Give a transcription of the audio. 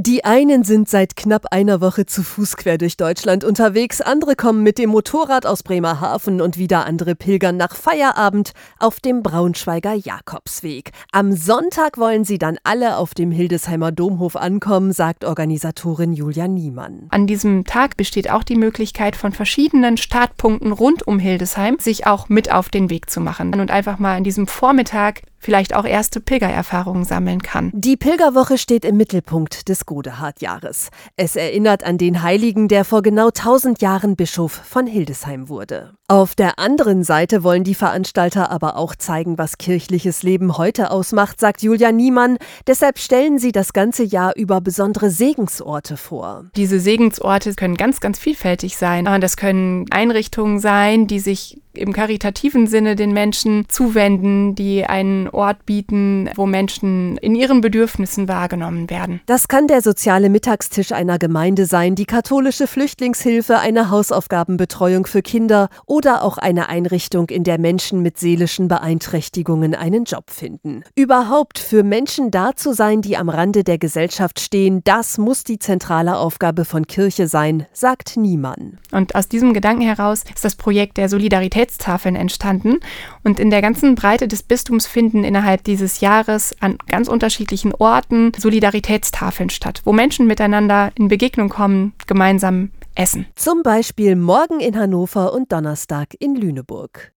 Die einen sind seit knapp einer Woche zu Fuß quer durch Deutschland unterwegs, andere kommen mit dem Motorrad aus Bremerhaven und wieder andere pilgern nach Feierabend auf dem Braunschweiger Jakobsweg. Am Sonntag wollen sie dann alle auf dem Hildesheimer Domhof ankommen, sagt Organisatorin Julia Niemann. An diesem Tag besteht auch die Möglichkeit, von verschiedenen Startpunkten rund um Hildesheim sich auch mit auf den Weg zu machen und einfach mal an diesem Vormittag vielleicht auch erste Pilgererfahrungen sammeln kann. Die Pilgerwoche steht im Mittelpunkt des Godehard-Jahres. Es erinnert an den Heiligen, der vor genau 1000 Jahren Bischof von Hildesheim wurde. Auf der anderen Seite wollen die Veranstalter aber auch zeigen, was kirchliches Leben heute ausmacht, sagt Julia Niemann. Deshalb stellen sie das ganze Jahr über besondere Segensorte vor. Diese Segensorte können ganz, ganz vielfältig sein. Das können Einrichtungen sein, die sich im karitativen Sinne den Menschen zuwenden, die einen Ort bieten, wo Menschen in ihren Bedürfnissen wahrgenommen werden. Das kann der soziale Mittagstisch einer Gemeinde sein, die katholische Flüchtlingshilfe, eine Hausaufgabenbetreuung für Kinder oder auch eine Einrichtung, in der Menschen mit seelischen Beeinträchtigungen einen Job finden. Überhaupt für Menschen da zu sein, die am Rande der Gesellschaft stehen, das muss die zentrale Aufgabe von Kirche sein, sagt Niemann. Und aus diesem Gedanken heraus ist das Projekt der Solidarität Solidaritätstafeln entstanden und in der ganzen Breite des Bistums finden innerhalb dieses Jahres an ganz unterschiedlichen Orten Solidaritätstafeln statt, wo Menschen miteinander in Begegnung kommen, gemeinsam essen. Zum Beispiel morgen in Hannover und Donnerstag in Lüneburg.